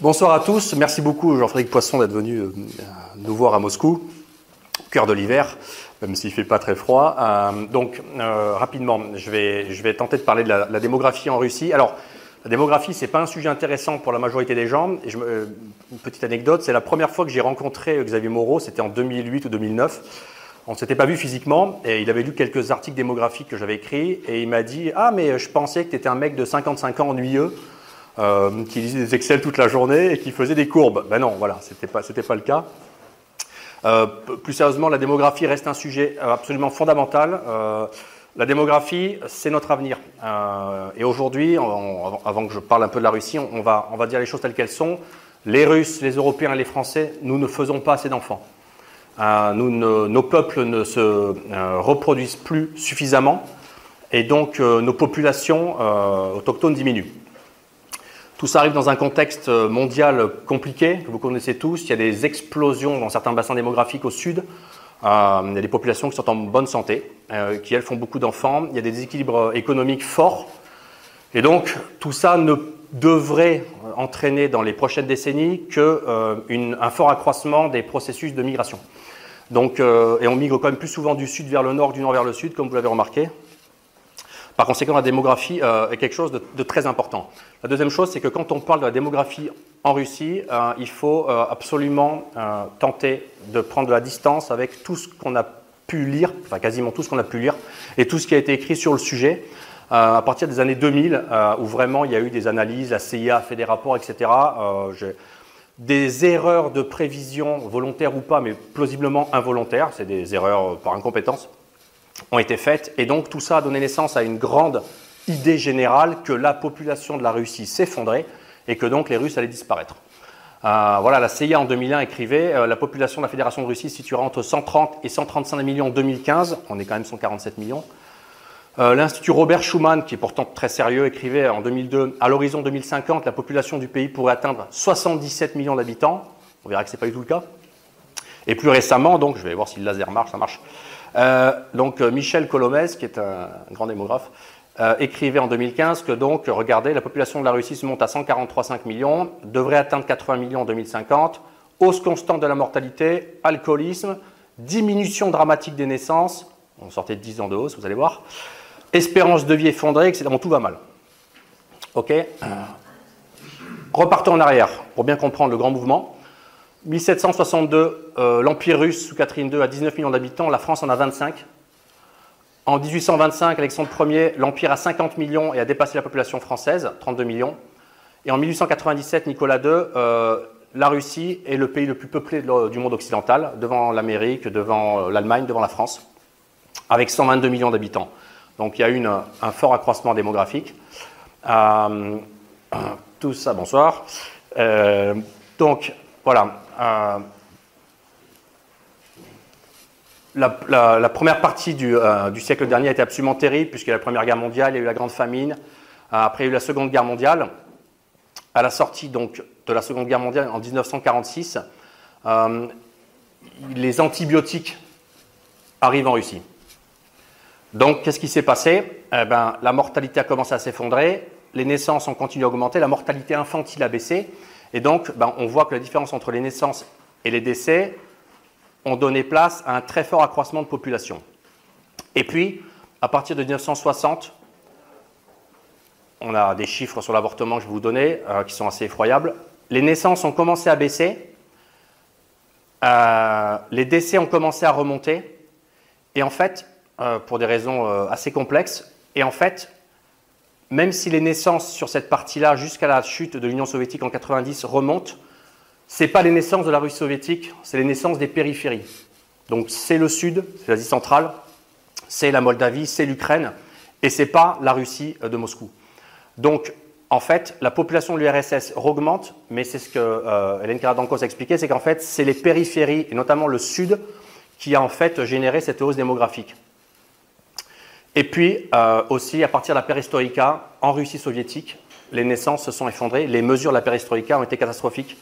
Bonsoir à tous. Merci beaucoup, Jean-Frédéric Poisson, d'être venu euh, nous voir à Moscou, au cœur de l'hiver, même s'il ne fait pas très froid. Euh, donc, euh, rapidement, je vais, tenter de parler de la, démographie en Russie. Alors, la démographie, ce n'est pas un sujet intéressant pour la majorité des gens. Une petite anecdote, c'est la première fois que j'ai rencontré Xavier Moreau, c'était en 2008 ou 2009. On ne s'était pas vu physiquement et il avait lu quelques articles démographiques que j'avais écrits et il m'a dit Ah, mais je pensais que tu étais un mec de 55 ans ennuyeux euh, qui lisait des Excel toute la journée et qui faisait des courbes. Ben non, voilà, c'était pas, pas le cas. Euh, plus sérieusement, la démographie reste un sujet euh, absolument fondamental. La démographie, c'est notre avenir. Et aujourd'hui, avant que je parle un peu de la Russie, on, va, on va dire les choses telles qu'elles sont. Les Russes, les Européens et les Français, nous ne faisons pas assez d'enfants. Nos peuples ne se reproduisent plus suffisamment et donc nos populations autochtones diminuent. Tout ça arrive dans un contexte euh, mondial compliqué, que vous connaissez tous. Il y a des explosions dans certains bassins démographiques au sud. Euh, il y a des populations qui sont en bonne santé, euh, qui elles font beaucoup d'enfants. Il y a des déséquilibres économiques forts. Et donc, tout ça ne devrait entraîner dans les prochaines décennies qu'un fort accroissement des processus de migration. Et on migre quand même plus souvent du sud vers le nord du nord vers le sud, comme vous l'avez remarqué. Par conséquent, la démographie euh, est quelque chose de, très important. La deuxième chose, c'est que quand on parle de la démographie en Russie, euh, il faut euh, absolument tenter de prendre de la distance avec tout ce qu'on a pu lire, enfin quasiment tout ce qu'on a pu lire, et tout ce qui a été écrit sur le sujet. à partir des années 2000, où vraiment il y a eu des analyses, la CIA a fait des rapports, etc. des erreurs de prévision, volontaires ou pas, mais plausiblement involontaires, c'est des erreurs par incompétence, ont été faites. Et donc tout ça a donné naissance à une grande idée générale que la population de la Russie s'effondrait et que donc les Russes allaient disparaître. Euh, voilà, la CIA en 2001 écrivait euh, la population de la Fédération de Russie se situera entre 130 et 135 millions en 2015. On est quand même 147 millions. Euh, L'Institut Robert Schuman, qui est pourtant très sérieux, écrivait en 2002 à l'horizon 2050, la population du pays pourrait atteindre 77 millions d'habitants. On verra que ce n'est pas du tout le cas. Et plus récemment, donc, je vais voir si le laser marche, ça marche. Euh, donc euh, Michel Colomès, qui est un, grand démographe, euh, écrivait en 2015 que donc, regardez, la population de la Russie se monte à 143,5 millions, devrait atteindre 80 millions en 2050, hausse constante de la mortalité, alcoolisme, diminution dramatique des naissances, on sortait de 10 ans de hausse, vous allez voir, espérance de vie effondrée, etc. Bon, tout va mal. Ok Repartons en arrière pour bien comprendre le grand mouvement. 1762, euh, l'Empire russe sous Catherine II a 19 millions d'habitants, la France en a 25. En 1825, Alexandre Ier, l'Empire a 50 millions et a dépassé la population française, 32 millions. Et en 1897, Nicolas II, euh, la Russie est le pays le plus peuplé du monde occidental, devant l'Amérique, devant euh, l'Allemagne, devant la France, avec 122 millions d'habitants. Donc il y a eu un fort accroissement démographique. tout ça, bonsoir. donc voilà, euh, la, première partie euh, du, siècle dernier a été absolument terrible, puisqu'il y a la Première Guerre mondiale, il y a eu la Grande Famine, euh, après il y a eu la Seconde Guerre mondiale. À la sortie donc, de la Seconde Guerre mondiale en 1946, les antibiotiques arrivent en Russie. Donc, qu'est-ce qui s'est passé? Eh ben, La mortalité a commencé à s'effondrer, les naissances ont continué à augmenter, la mortalité infantile a baissé, et donc, ben, on voit que la différence entre les naissances et les décès ont donné place à un très fort accroissement de population. Et puis, à partir de 1960, on a des chiffres sur l'avortement que je vais vous donner euh, qui sont assez effroyables. Les naissances ont commencé à baisser, euh, les décès ont commencé à remonter, et en fait, euh, pour des raisons assez complexes, et en fait, même si les naissances sur cette partie-là, jusqu'à la chute de l'Union soviétique en 90, remontent, ce n'est pas les naissances de la Russie soviétique, c'est les naissances des périphéries. Donc c'est le Sud, c'est l'Asie centrale, c'est la Moldavie, c'est l'Ukraine, et ce n'est pas la Russie de Moscou. Donc en fait, la population de l'URSS augmente, mais c'est ce que euh, Hélène a expliqué, c'est qu'en fait, c'est les périphéries, et notamment le Sud, qui a en fait généré cette hausse démographique. Et puis euh, aussi, à partir de la perestroïka, en Russie soviétique, les naissances se sont effondrées. Les mesures de la perestroïka ont été catastrophiques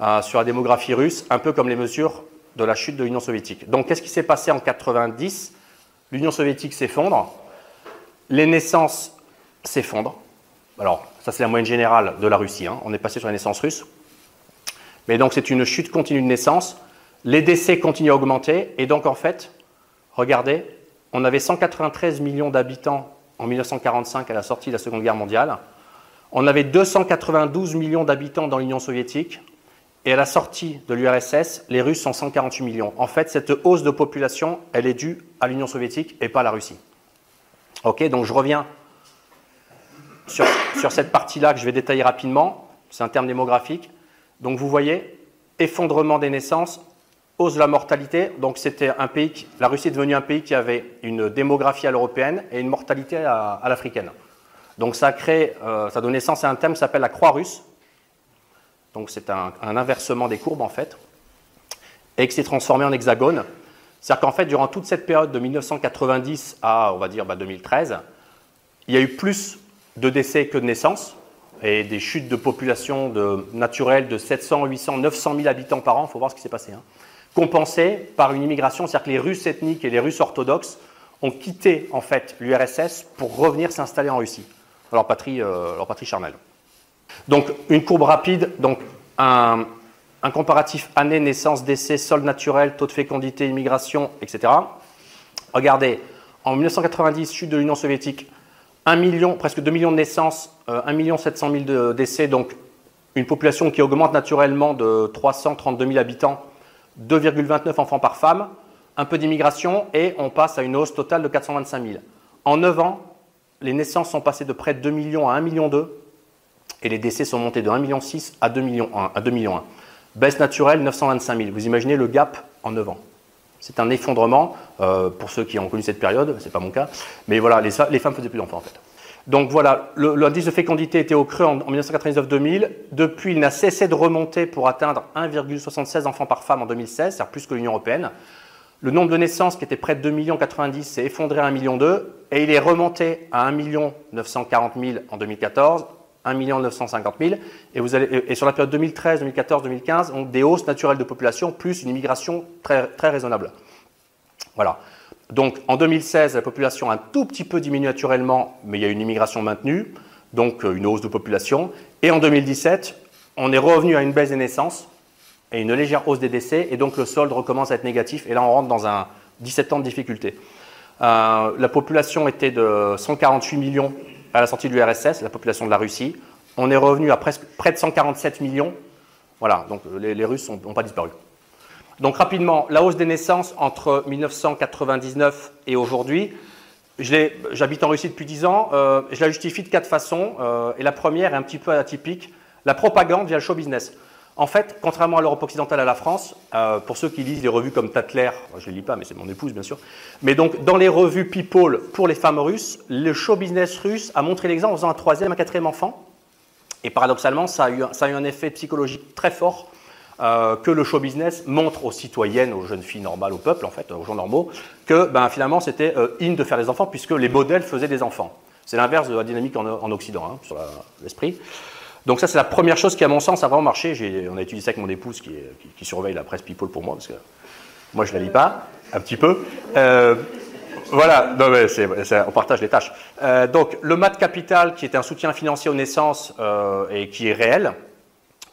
euh, sur la démographie russe, un peu comme les mesures de la chute de l'Union soviétique. Donc, qu'est-ce qui s'est passé en 90 L'Union soviétique s'effondre, les naissances s'effondrent. Alors, ça, c'est la moyenne générale de la Russie. Hein. On est passé sur les naissances russes. Mais donc c'est une chute continue de naissance. Les décès continuent à augmenter. Et donc en fait, regardez, on avait 193 millions d'habitants en 1945 à la sortie de la Seconde Guerre mondiale. On avait 292 millions d'habitants dans l'Union soviétique. Et à la sortie de l'URSS, les Russes sont 148 millions. En fait, cette hausse de population, elle est due à l'Union soviétique et pas à la Russie. Ok, donc je reviens sur, sur cette partie-là que je vais détailler rapidement. C'est un terme démographique. Donc vous voyez, effondrement des naissances, hausse la mortalité. Donc c'était un pays, la Russie est devenue un pays qui avait une démographie à l'européenne et une mortalité à, l'africaine. Donc ça a euh, ça donne naissance à un thème qui s'appelle la croix russe. Donc c'est un, inversement des courbes en fait, et qui s'est transformé en hexagone. C'est-à-dire qu'en fait, durant toute cette période de 1990 à, on va dire, 2013, bah, il y a eu plus de décès que de naissances et des chutes de population de, naturelle de 700, 800, 900 000 habitants par an, il faut voir ce qui s'est passé, hein, compensées par une immigration, c'est-à-dire que les Russes ethniques et les Russes orthodoxes ont quitté en fait l'URSS pour revenir s'installer en Russie, leur patrie, euh, leur patrie charnelle. Donc une courbe rapide, donc un, comparatif année, naissance, décès, sol naturel, taux de fécondité, immigration, etc. Regardez, en 1990, chute de l'Union soviétique, 1 million, presque 2 millions de naissances, 1 million 700 000 de décès, donc une population qui augmente naturellement de 332 000 habitants, 2,29 enfants par femme, un peu d'immigration et on passe à une hausse totale de 425 000. En 9 ans, les naissances sont passées de près de 2 millions à 1 million 2 et les décès sont montés de 1,6 million à 2 millions 1, à 2 millions 1. Baisse naturelle 925 000. Vous imaginez le gap en 9 ans. C'est un effondrement, euh, pour ceux qui ont connu cette période, ce n'est pas mon cas, mais voilà, les, femmes faisaient plus d'enfants en fait. Donc voilà, l'indice de fécondité était au creux en, 1999-2000. Depuis, il n'a cessé de remonter pour atteindre 1,76 enfants par femme en 2016, c'est-à-dire plus que l'Union européenne. Le nombre de naissances, qui était près de 2 millions 90, s'est effondré à 1 million 2, et il est remonté à 1 940 000 en 2014, 1 950 000. Et, vous allez, et sur la période 2013, 2014, 2015, on des hausses naturelles de population plus une immigration très, très raisonnable. Voilà. Donc en 2016, la population a un tout petit peu diminué naturellement, mais il y a une immigration maintenue, donc euh, une hausse de population. Et en 2017, on est revenu à une baisse des naissances et une légère hausse des décès, et donc le solde recommence à être négatif. Et là, on rentre dans un 17 ans de difficulté. Euh, la population était de 148 millions à la sortie de l'URSS, la population de la Russie. On est revenu à presque, près de 147 millions. Voilà, donc les, Russes n'ont pas disparu. Donc rapidement, la hausse des naissances entre 1999 et aujourd'hui, j'habite en Russie depuis 10 ans, euh, je la justifie de quatre façons. Euh, et la première est un petit peu atypique, la propagande via le show business. En fait, contrairement à l'Europe occidentale à la France, euh, pour ceux qui lisent les revues comme Tatler, je ne les lis pas, mais c'est mon épouse bien sûr, mais donc dans les revues People pour les femmes russes, le show business russe a montré l'exemple en faisant un troisième, un quatrième enfant. Et paradoxalement, ça a eu un effet psychologique très fort euh, que le show business montre aux citoyennes, aux jeunes filles normales, au peuple en fait, aux gens normaux, que ben, finalement c'était euh, in de faire des enfants puisque les modèles faisaient des enfants. C'est l'inverse de la dynamique en, Occident, hein, sur l'esprit. Donc ça, c'est la première chose qui, à mon sens, a vraiment marché. On a étudié ça avec mon épouse qui, surveille la presse People pour moi, parce que moi, je ne la lis pas, un petit peu. Euh, voilà, on partage les tâches. Donc, le MAT Capital, qui est un soutien financier aux naissances et qui est réel,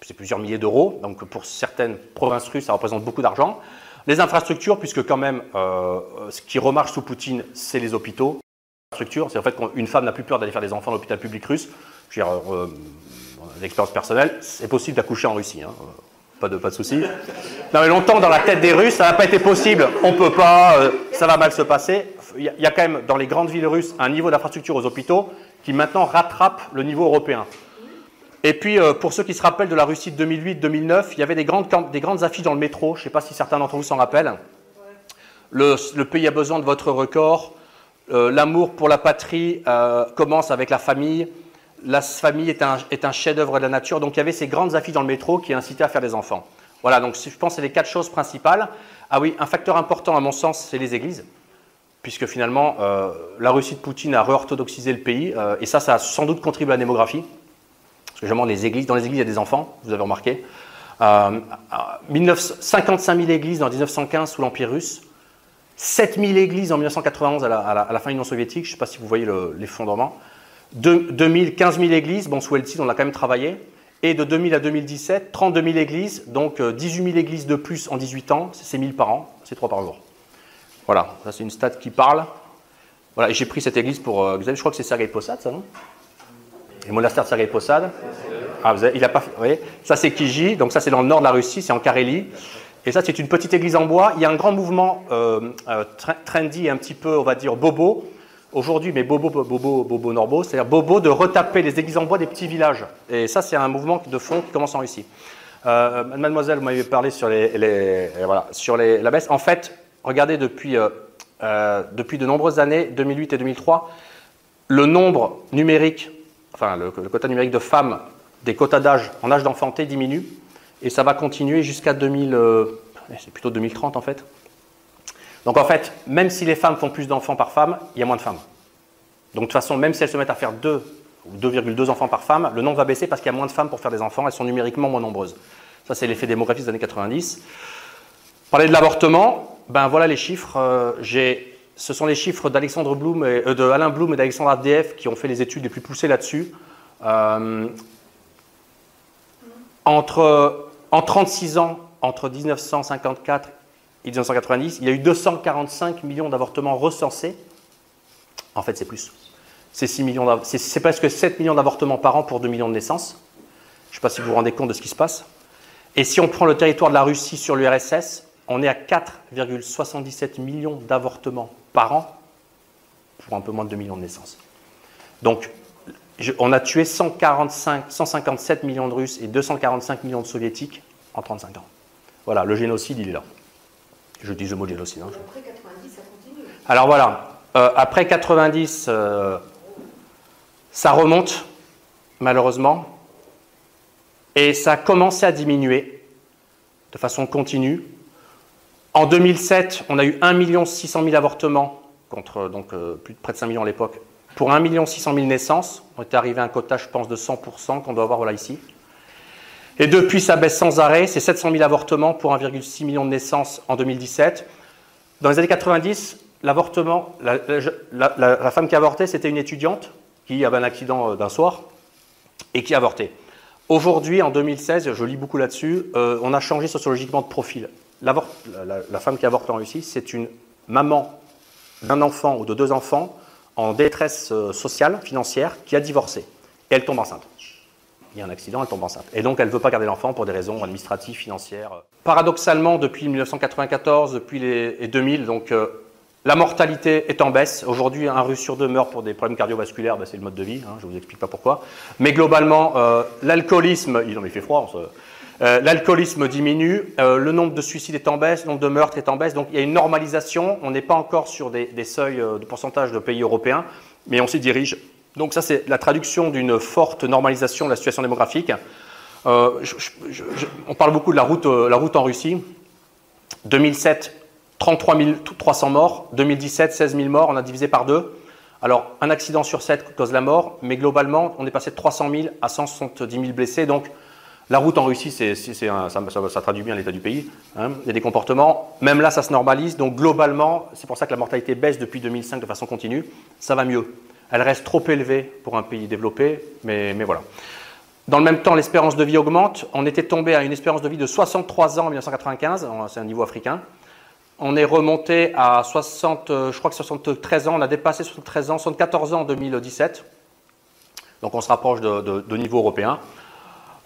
c'est plusieurs milliers d'euros. Donc, pour certaines provinces russes, ça représente beaucoup d'argent. Les infrastructures, puisque quand même, ce qui remarche sous Poutine, c'est les hôpitaux. L'infrastructure, c'est en fait qu'une femme n'a plus peur d'aller faire des enfants à l'hôpital public russe. Je veux dire, l'expérience personnelle, c'est possible d'accoucher en Russie. Hein. Pas de, pas de souci. Non, mais longtemps, dans la tête des Russes, ça n'a pas été possible. On peut pas, euh, ça va mal se passer. Il y, a quand même, dans les grandes villes russes, un niveau d'infrastructure aux hôpitaux qui maintenant rattrape le niveau européen. Et puis, euh, pour ceux qui se rappellent de la Russie de 2008-2009, il y avait des grandes, des grandes affiches dans le métro. Je ne sais pas si certains d'entre vous s'en rappellent. Le, pays a besoin de votre record. Euh, l'amour pour la patrie commence avec la famille la famille est un, chef-d'œuvre de la nature. Donc il y avait ces grandes affiches dans le métro qui incitaient à faire des enfants. Voilà, donc je pense que c'est les quatre choses principales. Ah oui, un facteur important à mon sens, c'est les églises. Puisque finalement, euh, la Russie de Poutine a réorthodoxisé le pays. Euh, et ça, ça a sans doute contribué à la démographie. Parce généralement, les églises, dans les églises, il y a des enfants, vous avez remarqué. Euh, 55 000 églises en 1915 sous l'Empire russe. 7 000 églises en 1991 à la, fin de l'Union soviétique. Je ne sais pas si vous voyez l'effondrement. 2000, 15 000 églises, bon, sous Eltsid, on a quand même travaillé. Et de 2000 à 2017, 32 000 églises, donc 18 000 églises de plus en 18 ans, c'est 1000 par an, c'est 3 par jour. Voilà, ça c'est une stat qui parle. Voilà, j'ai pris cette église pour. savez, je crois que c'est Sergei Posad, ça, non? Le monastère de Sergei Posad. Ah, vous avez, il a pas. Vous ça c'est Kiji, donc ça c'est dans le nord de la Russie, c'est en Carélie. Et ça c'est une petite église en bois. Il y a un grand mouvement euh, trendy, un petit peu, on va dire, bobo. Aujourd'hui, mais bobo, bobo, bobo norbo, c'est-à-dire bobo de retaper les églises en bois des petits villages. Et ça c'est un mouvement de fond qui commence en Russie. Euh, mademoiselle, vous m'avez parlé sur, les, voilà, sur les, la baisse. En fait, regardez depuis, euh, depuis de nombreuses années, 2008 et 2003, le nombre numérique, enfin le, quota numérique de femmes des quotas d'âge en âge d'enfanter diminuent et ça va continuer jusqu'à 2000, euh, c'est plutôt 2030 en fait. Donc en fait, même si les femmes font plus d'enfants par femme, il y a moins de femmes. Donc de toute façon, même si elles se mettent à faire 2 ou 2,2 enfants par femme, le nombre va baisser parce qu'il y a moins de femmes pour faire des enfants, elles sont numériquement moins nombreuses. Ça, c'est l'effet démographique des années 90. Parler de l'avortement, ben voilà les chiffres. Euh, ce sont les chiffres d'Alexandre Blum et, euh, et d'Alexandre ADF qui ont fait les études les plus poussées là-dessus. entre en 36 ans, entre 1954 et 1990, il y a eu 245 millions d'avortements recensés. En fait, c'est plus. C'est, 6 millions c'est, presque 7 millions d'avortements par an pour 2 millions de naissances. Je ne sais pas si vous vous rendez compte de ce qui se passe. Et si on prend le territoire de la Russie sur l'URSS, on est à 4,77 millions d'avortements par an pour un peu moins de 2 millions de naissances. Donc, on a tué 145, 157 millions de Russes et 245 millions de Soviétiques en 35 ans. Voilà, le génocide, il est là. Je dis le mot génocide. Hein. Après 90, ça continue. Alors voilà, euh, après 90, euh, ça remonte, malheureusement, et ça a commencé à diminuer de façon continue. En 2007, on a eu 1 600 000 avortements, contre donc, euh, plus de près de 5 millions à l'époque, pour 1 600 000 naissances, on est arrivé à un quota, je pense, de 100% qu'on doit avoir voilà, ici. Et depuis, ça baisse sans arrêt. C'est 700 000 avortements pour 1,6 million de naissances en 2017. Dans les années 90, l'avortement, la, femme qui avortait, c'était une étudiante qui avait un accident euh, d'un soir et qui avortait. Aujourd'hui, en 2016, je lis beaucoup là-dessus, euh, on a changé sociologiquement de profil. La, femme qui avorte en Russie, c'est une maman d'un enfant ou de deux enfants en détresse euh, sociale, financière, qui a divorcé. Et elle tombe enceinte. Il y a un accident, elle tombe enceinte. Et donc, elle ne veut pas garder l'enfant pour des raisons administratives, financières. Paradoxalement, depuis 1994, depuis les 2000, donc, euh, la mortalité est en baisse. Aujourd'hui, un russe sur deux meurt pour des problèmes cardiovasculaires, ben, c'est le mode de vie, hein, je ne vous explique pas pourquoi. Mais globalement, euh, l'alcoolisme, il en fait froid, l'alcoolisme diminue, le nombre de suicides est en baisse, le nombre de meurtres est en baisse, donc il y a une normalisation. On n'est pas encore sur des, seuils de pourcentage de pays européens, mais on s'y dirige. Donc ça, c'est la traduction d'une forte normalisation de la situation démographique. Euh, on parle beaucoup de la route, euh, la route en Russie. 2007, 33 300 morts. 2017, 16 000 morts. On a divisé par deux. Alors, un accident sur 7 cause la mort, mais globalement, on est passé de 300 000 à 170 000 blessés. Donc, la route en Russie, ça, traduit bien l'état du pays. Hein. Il y a des comportements. Même là, ça se normalise. Donc, globalement, c'est pour ça que la mortalité baisse depuis 2005 de façon continue. Ça va mieux. Elle reste trop élevée pour un pays développé, mais, voilà. Dans le même temps, l'espérance de vie augmente. On était tombé à une espérance de vie de 63 ans en 1995, c'est un niveau africain. On est remonté à 60, je crois que 73 ans, on a dépassé 73 ans, 74 ans en 2017. Donc on se rapproche de, niveau européen.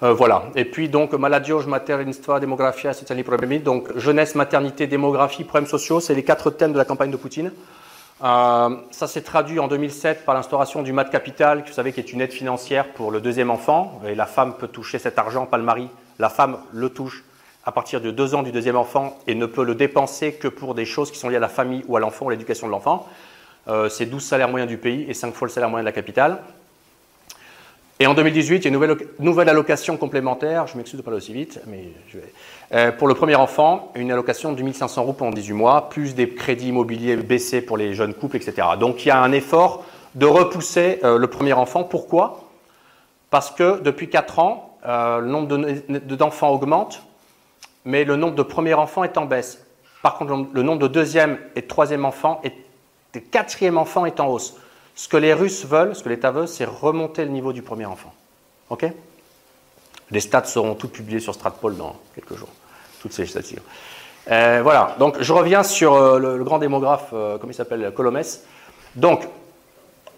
Euh, voilà. Et puis donc maladioge, materinstva, démographia, sociali problemi. Donc jeunesse, maternité, démographie, problèmes sociaux, c'est les quatre thèmes de la campagne de Poutine. Euh, ça s'est traduit en 2007 par l'instauration du mat capital, vous savez, qui est une aide financière pour le deuxième enfant. Et la femme peut toucher cet argent, pas le mari. La femme le touche à partir de deux ans du deuxième enfant et ne peut le dépenser que pour des choses qui sont liées à la famille ou à l'enfant ou l'éducation de l'enfant. Euh, c'est 12 salaires moyens du pays et 5 fois le salaire moyen de la capitale. Et en 2018, il y a une nouvelle, allocation complémentaire, je m'excuse de parler aussi vite, mais je vais, euh, pour le premier enfant, une allocation de 1500 euros pendant 18 mois, plus des crédits immobiliers baissés pour les jeunes couples, etc. Donc il y a un effort de repousser euh, le premier enfant. Pourquoi? Parce que depuis 4 ans, euh, le nombre d'enfants augmente, mais le nombre de premiers enfants est en baisse. Par contre, le nombre de deuxième et troisième enfants et de quatrième enfants est en hausse. Ce que les Russes veulent, ce que l'État veut, c'est remonter le niveau du premier enfant. OK? Les stats seront toutes publiées sur Stratpol dans quelques jours, toutes ces statistiques. Euh, voilà, donc je reviens sur euh, le, grand démographe, euh, comment il s'appelle, Colomès. Donc,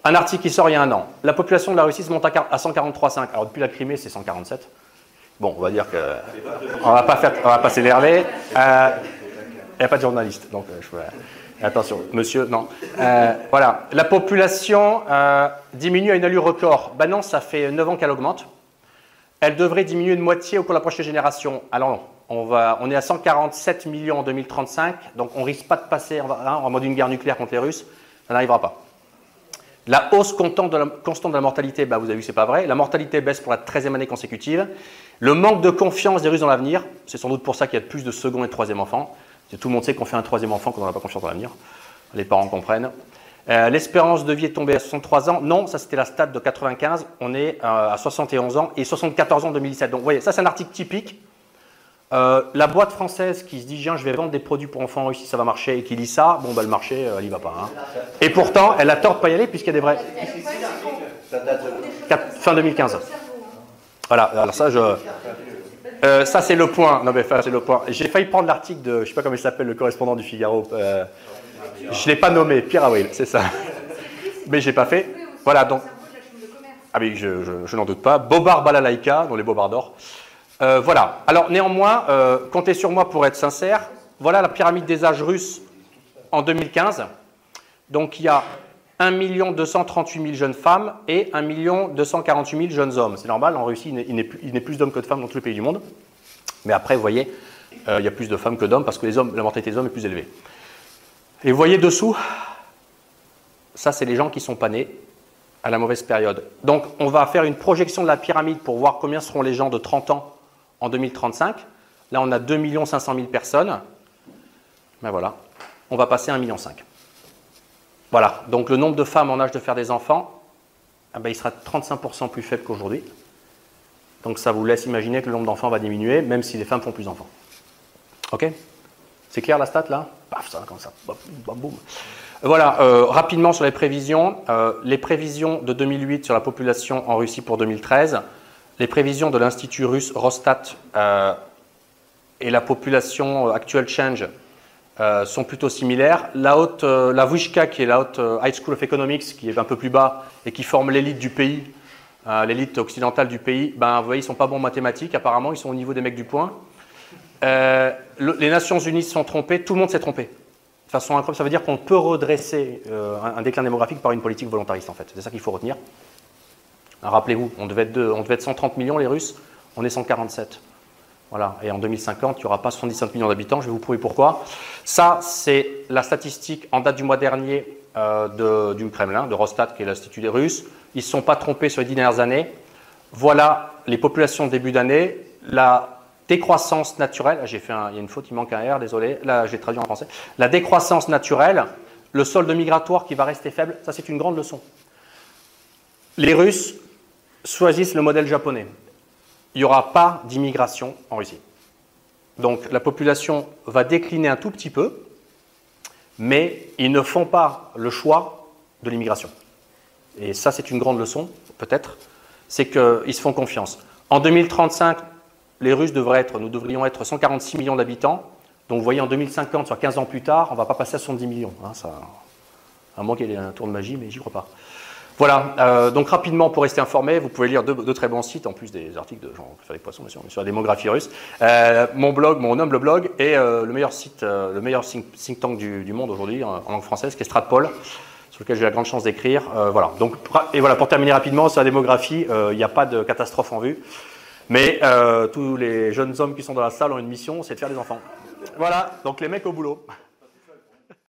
un article qui sort il y a un an. La population de la Russie se monte à 143,5. Alors depuis la Crimée, c'est 147. Bon, on va dire que on va pas s'énerver. Il n'y a pas de journaliste, donc je, attention, monsieur, non. voilà, la population diminue à une allure record. Ben non, ça fait 9 ans qu'elle augmente. Elle devrait diminuer de moitié au cours de la prochaine génération. Alors non, on, va, on est à 147 millions en 2035, donc on risque pas de passer en, hein, en mode une guerre nucléaire contre les Russes. Ça n'arrivera pas. La hausse constante de la, mortalité, bah, vous avez vu, c'est pas vrai. La mortalité baisse pour la 13e année consécutive. Le manque de confiance des Russes dans l'avenir, c'est sans doute pour ça qu'il y a plus de second et de troisième enfants. Tout le monde sait qu'on fait un troisième enfant quand on n'a pas confiance dans l'avenir. Les parents comprennent. Euh, l'espérance de vie est tombée à 63 ans. Non, ça c'était la stade de 95. On est euh, à 71 ans et 74 ans en 2017. Donc vous voyez, ça c'est un article typique. Euh, la boîte française qui se dit, je vais vendre des produits pour enfants en Russie, ça va marcher, et qui lit ça, bon, bah, le marché, elle y va pas. Hein. Et pourtant, elle a tort de pas y aller puisqu'il y a des vrais. Fin 2015. Voilà, alors ça, je. Ça, c'est le point. Non, mais c'est le point. J'ai failli prendre l'article de, je sais pas comment il s'appelle, le correspondant du Figaro. Je ne l'ai pas nommé, Pierre c'est ça. Mais je n'ai pas fait. Voilà, donc. Ah oui, je, n'en doute pas. Bobard Balalaïka, dont les bobards d'or. Euh, voilà. Alors, néanmoins, euh, comptez sur moi pour être sincère. Voilà la pyramide des âges russes en 2015. Donc, il y a 1 238 000 jeunes femmes et 1 248 000 jeunes hommes. C'est normal, en Russie, il n'est plus, plus d'hommes que de femmes dans tous les pays du monde. Mais après, vous voyez, euh, il y a plus de femmes que d'hommes parce que les hommes, la mortalité des hommes est plus élevée. Et vous voyez dessous, ça c'est les gens qui sont pas nés à la mauvaise période. Donc on va faire une projection de la pyramide pour voir combien seront les gens de 30 ans en 2035. Là on a 2 500 000 personnes. Ben voilà, on va passer à 1,5 million. Voilà, donc le nombre de femmes en âge de faire des enfants, eh ben, il sera 35% plus faible qu'aujourd'hui. Donc ça vous laisse imaginer que le nombre d'enfants va diminuer, même si les femmes font plus d'enfants. Ok? C'est clair la stat là? Paf, ça comme ça. Voilà, euh, rapidement sur les prévisions. Euh, les prévisions de 2008 sur la population en Russie pour 2013. Les prévisions de l'Institut russe Rostat euh, et la population actuelle Change sont plutôt similaires. La haute, la Vyshka, qui est la haute High School of Economics, qui est un peu plus bas et qui forme l'élite du pays, l'élite occidentale du pays, ben, vous voyez, ils sont pas bons en mathématiques, apparemment, ils sont au niveau des mecs du point. Euh, les Nations Unies se sont trompées, tout le monde s'est trompé. De façon incroyable, ça veut dire qu'on peut redresser euh, un, déclin démographique par une politique volontariste, en fait. C'est ça qu'il faut retenir. Rappelez-vous, on, devait on devait être 130 millions, les Russes, on est 147. Voilà. Et en 2050, il n'y aura pas 75 millions d'habitants, je vais vous prouver pourquoi. Ça, c'est la statistique en date du mois dernier euh, du Kremlin, de Rostat, qui est l'Institut des Russes. Ils ne se sont pas trompés sur les dix dernières années. Voilà les populations début d'année. La décroissance naturelle, j'ai fait il y une faute, il manque un R, désolé, là j'ai traduit en français. La décroissance naturelle, le solde migratoire qui va rester faible, ça c'est une grande leçon. Les Russes choisissent le modèle japonais. Il n'y aura pas d'immigration en Russie. Donc la population va décliner un tout petit peu, mais ils ne font pas le choix de l'immigration. Et ça c'est une grande leçon, peut-être, c'est qu'ils se font confiance. En 2035, les Russes devraient être, nous devrions être 146 millions d'habitants. Donc vous voyez, en 2050, soit 15 ans plus tard, on ne va pas passer à 70 millions. Hein, ça, à moins qu'il y ait un tour de magie, mais j'y crois pas. Voilà, euh, donc rapidement pour rester informé, vous pouvez lire deux, très bons sites, en plus des articles de Jean Frédéric Poisson, bien sûr, sur la démographie russe. Euh, mon blog, mon humble blog, est euh, le meilleur site, le meilleur think, tank du, monde aujourd'hui en, langue française, qui est Stratpol, sur lequel j'ai la grande chance d'écrire. voilà, donc, et voilà, pour terminer rapidement sur la démographie, il n'y a pas de catastrophe en vue. Mais euh, tous les jeunes hommes qui sont dans la salle ont une mission, c'est de faire des enfants. Voilà, donc les mecs au boulot.